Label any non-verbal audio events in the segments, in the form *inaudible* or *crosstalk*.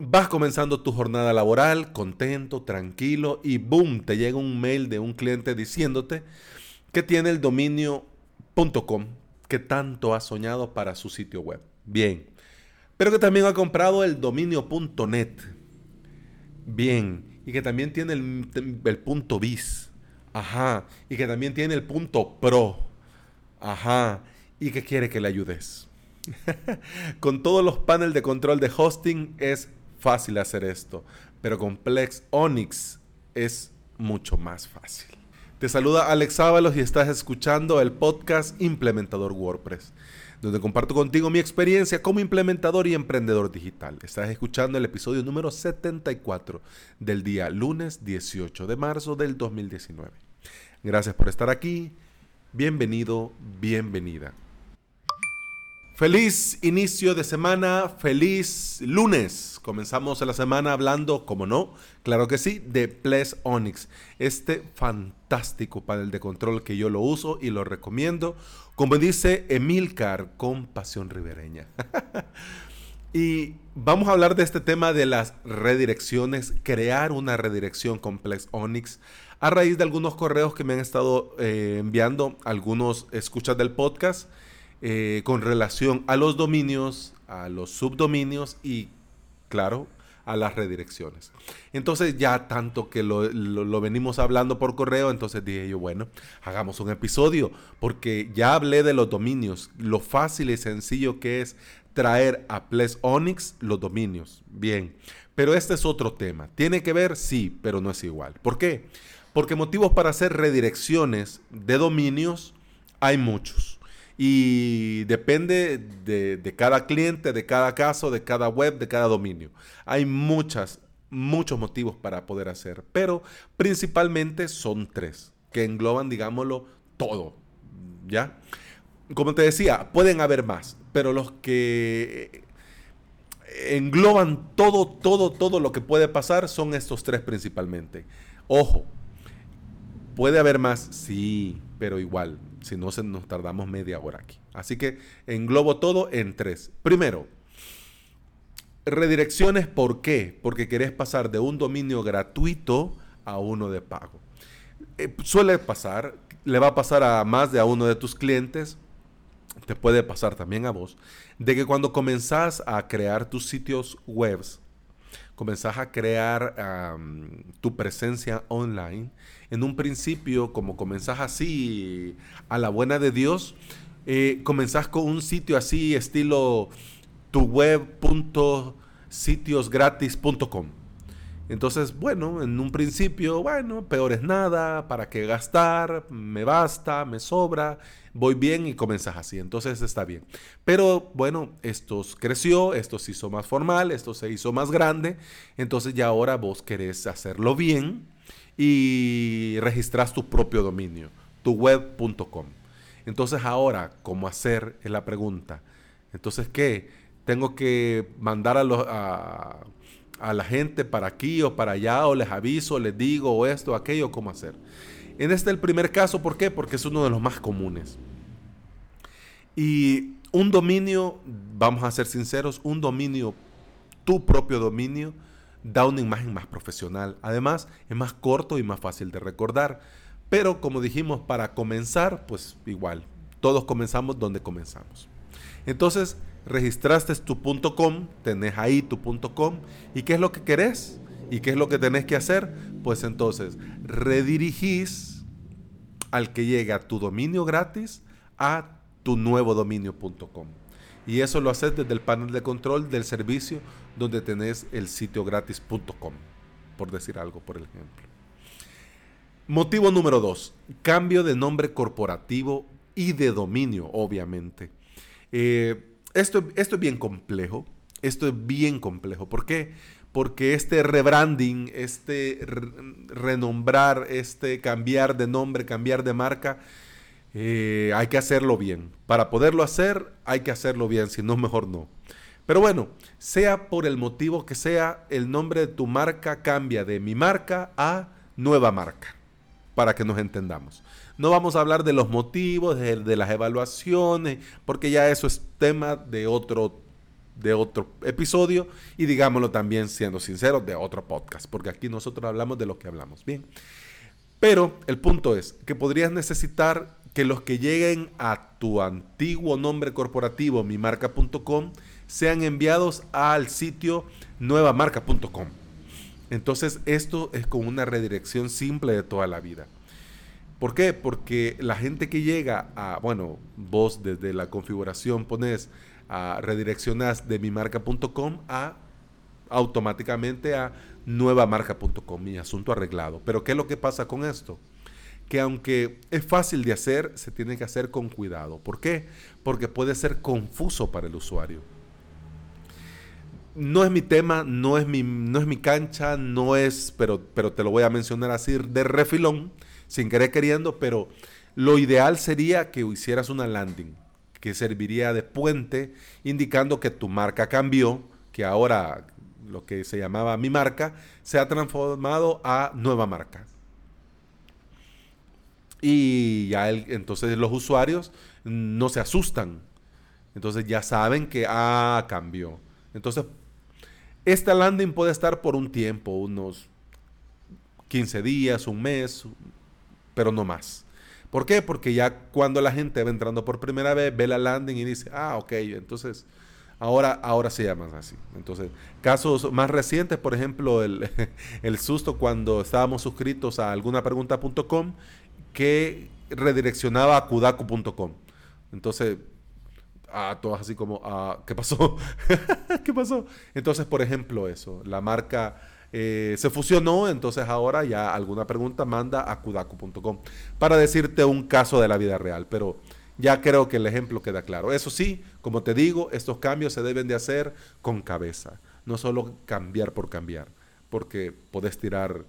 Vas comenzando tu jornada laboral, contento, tranquilo, y boom, te llega un mail de un cliente diciéndote que tiene el dominio.com que tanto ha soñado para su sitio web. Bien, pero que también ha comprado el dominio.net. Bien, y que también tiene el, punto bis. Ajá, y que también tiene el punto pro. Ajá, y que quiere que le ayudes. *laughs* Con todos los paneles de control de hosting es fácil hacer esto, pero con Plex Onyx es mucho más fácil. Te saluda Alex Ábalos y estás escuchando el podcast Implementador WordPress, donde comparto contigo mi experiencia como implementador y emprendedor digital. Estás escuchando el episodio número 74 del día lunes 18 de marzo del 2019. Gracias por estar aquí. Bienvenido, bienvenida. Feliz inicio de semana, feliz lunes. Comenzamos la semana hablando, como no, claro que sí, de Ples Onyx. Este fantástico panel de control que yo lo uso y lo recomiendo, como dice Emilcar, con pasión ribereña. *laughs* y vamos a hablar de este tema de las redirecciones, crear una redirección con Plex Onyx a raíz de algunos correos que me han estado eh, enviando algunos escuchas del podcast eh, con relación a los dominios, a los subdominios y, claro, a las redirecciones. Entonces ya tanto que lo, venimos hablando por correo, entonces dije yo, bueno, hagamos un episodio, porque ya hablé de los dominios, lo fácil y sencillo que es traer a Ples Onyx los dominios. Bien, pero este es otro tema. ¿Tiene que ver? Sí, pero no es igual. ¿Por qué? Porque motivos para hacer redirecciones de dominios hay muchos. Y depende de, cada cliente, de cada caso, de cada web, de cada dominio. Hay muchas, muchos motivos para poder hacer, pero principalmente son tres, que engloban, digámoslo, todo. ¿Ya? Como te decía, pueden haber más, pero los que engloban todo, todo, todo lo que puede pasar son estos tres principalmente. Ojo, puede haber más, sí, pero igual, si no nos tardamos media hora aquí. Así que englobo todo en tres. Primero, redirecciones, ¿por qué? Porque querés pasar de un dominio gratuito a uno de pago. Eh, suele pasar, le va a pasar a más de a uno de tus clientes, te puede pasar también a vos, de que cuando comenzás a crear tus sitios webs, comenzás a crear tu presencia online, en un principio, como comenzás así a la buena de Dios, eh, comenzás con un sitio así estilo tuweb.sitiosgratis.com. Entonces, bueno, en un principio, bueno, peor es nada, ¿para qué gastar? Me basta, me sobra, voy bien y comenzas así. Entonces está bien. Pero bueno, esto creció, esto se hizo más formal, esto se hizo más grande. Entonces ya ahora vos querés hacerlo bien y registras tu propio dominio, tuweb.com. Entonces ahora, ¿cómo hacer? Es la pregunta. Entonces, ¿qué? Tengo que mandar a los... A, a la gente para aquí o para allá, o les aviso, les digo, o esto, o aquello, cómo hacer. En este el primer caso, ¿por qué? Porque es uno de los más comunes. Y un dominio, vamos a ser sinceros, un dominio, tu propio dominio, da una imagen más profesional. Además, es más corto y más fácil de recordar. Pero como dijimos, para comenzar, pues igual, todos comenzamos donde comenzamos. Entonces, registraste tu .com, tenés ahí tu .com, ¿y qué es lo que querés? ¿Y qué es lo que tenés que hacer? Pues entonces, redirigís al que llega tu dominio gratis a tu nuevo dominio.com. Y eso lo haces desde el panel de control del servicio donde tenés el sitio gratis.com, por decir algo, por ejemplo. Motivo número dos, cambio de nombre corporativo y de dominio, obviamente. Eh, esto, esto es bien complejo. Esto es bien complejo. ¿Por qué? Porque este rebranding, este renombrar, este cambiar de nombre, cambiar de marca, eh, hay que hacerlo bien. Para poderlo hacer, hay que hacerlo bien, si no, mejor no. Pero bueno, sea por el motivo que sea, el nombre de tu marca cambia de mi marca a nueva marca, para que nos entendamos. No vamos a hablar de los motivos, de, las evaluaciones, porque ya eso es tema de otro de otro episodio y digámoslo también siendo sinceros de otro podcast, porque aquí nosotros hablamos de lo que hablamos. Bien. Pero el punto es que podrías necesitar que los que lleguen a tu antiguo nombre corporativo, mimarca.com, sean enviados al sitio nuevamarca.com. Entonces esto es como una redirección simple de toda la vida. ¿Por qué? Porque la gente que llega a, bueno, vos desde la configuración pones a redireccionas de mimarca.com a automáticamente a nuevamarca.com, mi asunto arreglado. Pero ¿qué es lo que pasa con esto? Que aunque es fácil de hacer, se tiene que hacer con cuidado. ¿Por qué? Porque puede ser confuso para el usuario. No es mi tema, no es mi, no es mi cancha, no es, pero, pero te lo voy a mencionar así de refilón, sin querer queriendo, pero lo ideal sería que hicieras una landing que serviría de puente indicando que tu marca cambió, que ahora lo que se llamaba mi marca, se ha transformado a nueva marca. Y ya entonces los usuarios no se asustan. Entonces ya saben que, ah, cambió. Entonces, esta landing puede estar por un tiempo, unos 15 días, un mes, pero no más. ¿Por qué? Porque ya cuando la gente va entrando por primera vez, ve la landing y dice, ah, ok, entonces Ahora, ahora se llaman así. Entonces, casos más recientes, por ejemplo, el, *laughs* susto cuando estábamos suscritos a alguna pregunta.com que redireccionaba a kudaku.com. Entonces, a todos así como, ah, ¿qué pasó? *laughs* ¿Qué pasó? Entonces, por ejemplo, eso, la marca eh, se fusionó, entonces ahora ya alguna pregunta manda a kudaku.com para decirte un caso de la vida real, pero ya creo que el ejemplo queda claro. Eso sí, como te digo, estos cambios se deben de hacer con cabeza, no solo cambiar por cambiar, porque podés tirar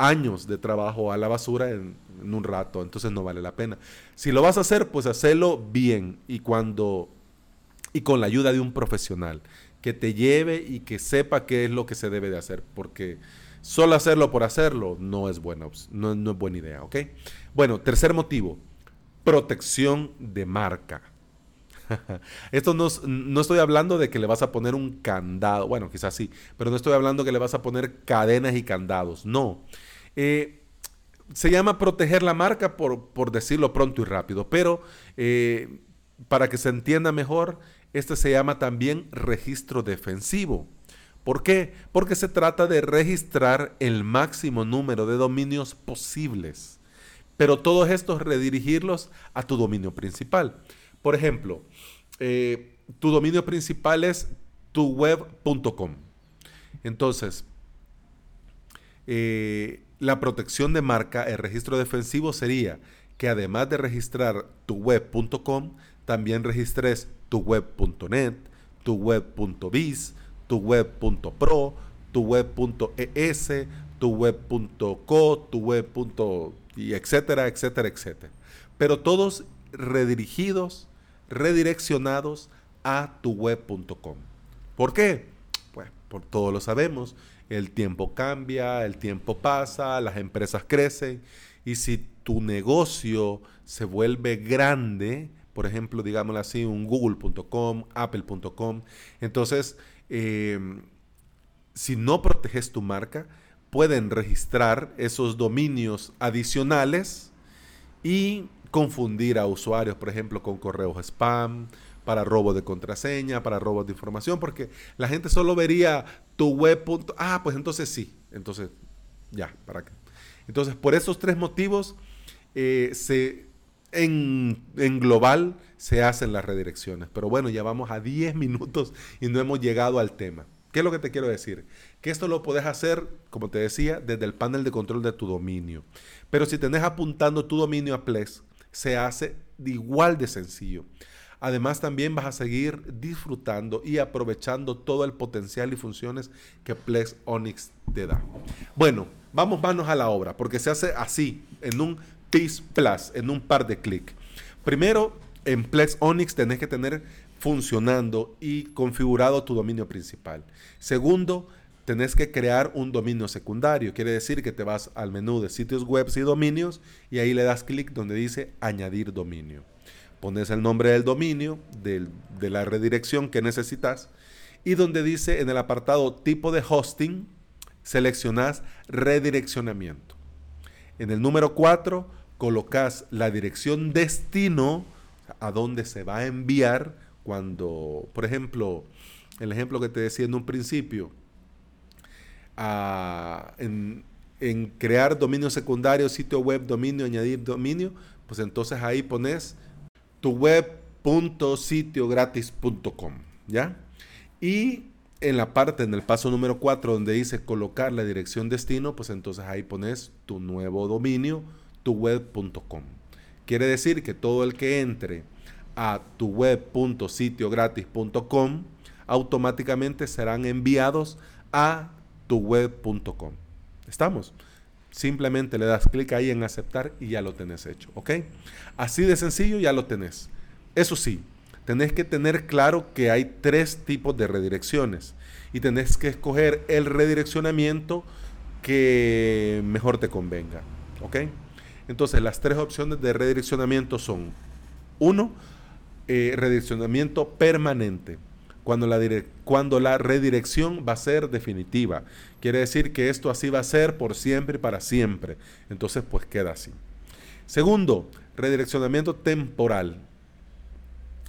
años de trabajo a la basura en, un rato, entonces no vale la pena. Si lo vas a hacer, pues hacelo bien y cuando y con la ayuda de un profesional que te lleve y que sepa qué es lo que se debe de hacer, porque solo hacerlo por hacerlo no es buena, no, no es buena idea. Bueno, tercer motivo, protección de marca. *laughs* Esto no, no, estoy hablando de que le vas a poner un candado, bueno, quizás sí, pero no estoy hablando que le vas a poner cadenas y candados, no. Eh, se llama proteger la marca por, por, decirlo pronto y rápido, pero eh, para que se entienda mejor, este se llama también registro defensivo. ¿Por qué? Porque se trata de registrar el máximo número de dominios posibles pero todos estos redirigirlos a tu dominio principal. Por ejemplo, eh, tu dominio principal es tuweb.com. Entonces, eh, la protección de marca, el registro defensivo sería que además de registrar tuweb.com, también registres tuweb.net, tuweb.biz, tuweb.pro, tuweb.es, tuweb.co, tuweb y etcétera, etcétera, etcétera. Pero todos redirigidos, redireccionados a tu web.com. ¿Por qué? Pues por todos lo sabemos, el tiempo cambia, el tiempo pasa, las empresas crecen y si tu negocio se vuelve grande, por ejemplo, digámoslo así, un google.com, apple.com, entonces, em, si no proteges tu marca, pueden registrar esos dominios adicionales y confundir a usuarios, por ejemplo, con correos spam, para robo de contraseña, para robo de información, porque la gente solo vería tu web. Ah, pues entonces sí. Entonces, ya, ¿para qué? Entonces, por esos tres motivos, eh, se, en, en, global se hacen las redirecciones. Pero bueno, ya vamos a 10 *laughs* minutos y no hemos llegado al tema. ¿Qué es lo que te quiero decir? Que esto lo puedes hacer, como te decía, desde el panel de control de tu dominio. Pero si tenés apuntando tu dominio a Plex, se hace igual de sencillo. Además, también vas a seguir disfrutando y aprovechando todo el potencial y funciones que Plex Onyx te da. Bueno, vamos manos a la obra, porque se hace así, en un PIS Plus, en un par de clics. Primero, en Plex Onyx tenés que tener funcionando y configurado tu dominio principal. Segundo, tenés que crear un dominio secundario. Quiere decir que te vas al menú de sitios web y dominios y ahí le das clic donde dice añadir dominio. pones el nombre del dominio, de la redirección que necesitas, y donde dice en el apartado tipo de hosting, seleccionas redireccionamiento. En el número 4 colocas la dirección destino a donde se va a enviar cuando, por ejemplo, el ejemplo que te decía en un principio, en, crear dominio secundario, sitio web, dominio, añadir dominio, pues entonces ahí pones tu web.sitiogratis.com, ¿ya? Y en la parte, en el paso número 4, donde dice colocar la dirección destino, pues entonces ahí pones tu nuevo dominio, tuweb.com. Quiere decir que todo el que entre a tuweb.sitiogratis.com automáticamente serán enviados a tuweb.com. ¿Estamos? Simplemente le das clic ahí en aceptar y ya lo tenés hecho, ¿ok? Así de sencillo ya lo tenés. Eso sí, tenés que tener claro que hay tres tipos de redirecciones y tenés que escoger el redireccionamiento que mejor te convenga. ¿Ok? Entonces, las tres opciones de redireccionamiento son, uno, eh, redireccionamiento permanente, cuando la, cuando la redirección va a ser definitiva. Quiere decir que esto así va a ser por siempre y para siempre. Entonces, pues queda así. Segundo, redireccionamiento temporal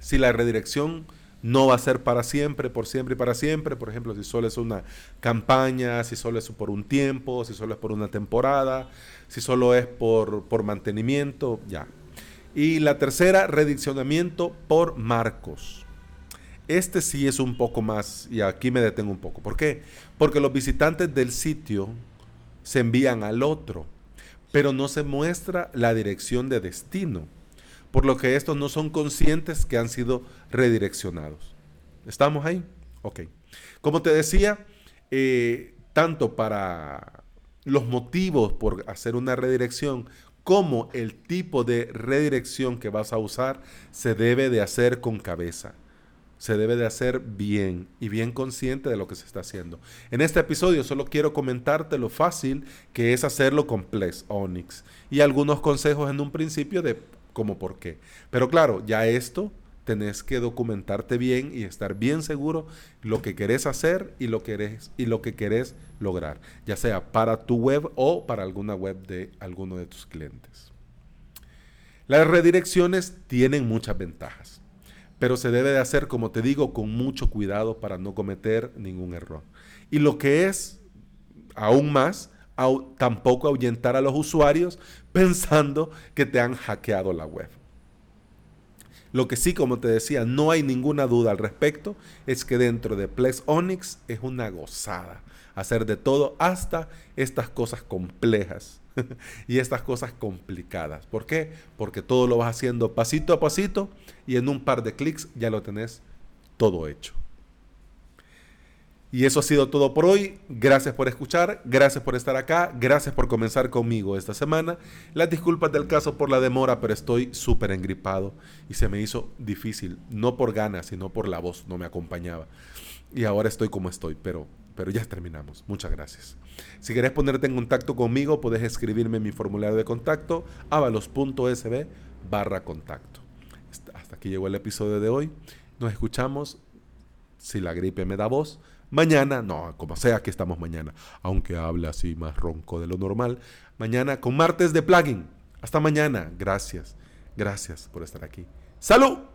si la redirección no va a ser para siempre, por siempre y para siempre. Por ejemplo, si solo es una campaña, si solo es por un tiempo, si solo es por una temporada, si solo es por, por mantenimiento, ya. Y la tercera, redireccionamiento por marcos. Este sí es un poco más, y aquí me detengo un poco. ¿Por qué? Porque los visitantes del sitio se envían al otro, pero no se muestra la dirección de destino por lo que estos no son conscientes que han sido redireccionados. ¿Estamos ahí? Ok. Como te decía, eh, tanto para los motivos por hacer una redirección como el tipo de redirección que vas a usar, se debe de hacer con cabeza. Se debe de hacer bien y bien consciente de lo que se está haciendo. En este episodio solo quiero comentarte lo fácil que es hacerlo con Plex Onyx y algunos consejos en un principio de como por qué. Pero claro, ya esto tenés que documentarte bien y estar bien seguro lo que querés hacer y lo que querés, y lo que querés lograr, ya sea para tu web o para alguna web de alguno de tus clientes. Las redirecciones tienen muchas ventajas, pero se debe de hacer, como te digo, con mucho cuidado para no cometer ningún error. Y lo que es aún más, tampoco ahuyentar a los usuarios *laughs* pensando que te han hackeado la web. Lo que sí, como te decía, no hay ninguna duda al respecto, es que dentro de Plex Onyx es una gozada hacer de todo hasta estas cosas complejas *laughs* y estas cosas complicadas. ¿Por qué? Porque todo lo vas haciendo pasito a pasito y en un par de clics ya lo tenés todo hecho. Y eso ha sido todo por hoy. Gracias por escuchar, gracias por estar acá, gracias por comenzar conmigo esta semana. Las disculpas del caso por la demora, pero estoy súper engripado y se me hizo difícil, no por ganas, sino por la voz, no me acompañaba. Y ahora estoy como estoy, pero, pero ya terminamos. Muchas gracias. Si querés ponerte en contacto conmigo, puedes escribirme en mi formulario de contacto, avalos.sb barra contacto. Hasta aquí llegó el episodio de hoy. Nos escuchamos. Si la gripe me da voz, Mañana, no, como sea que estamos mañana, aunque hable así más ronco de lo normal. Mañana con martes de plugin. Hasta mañana. Gracias. Gracias por estar aquí. ¡Salud!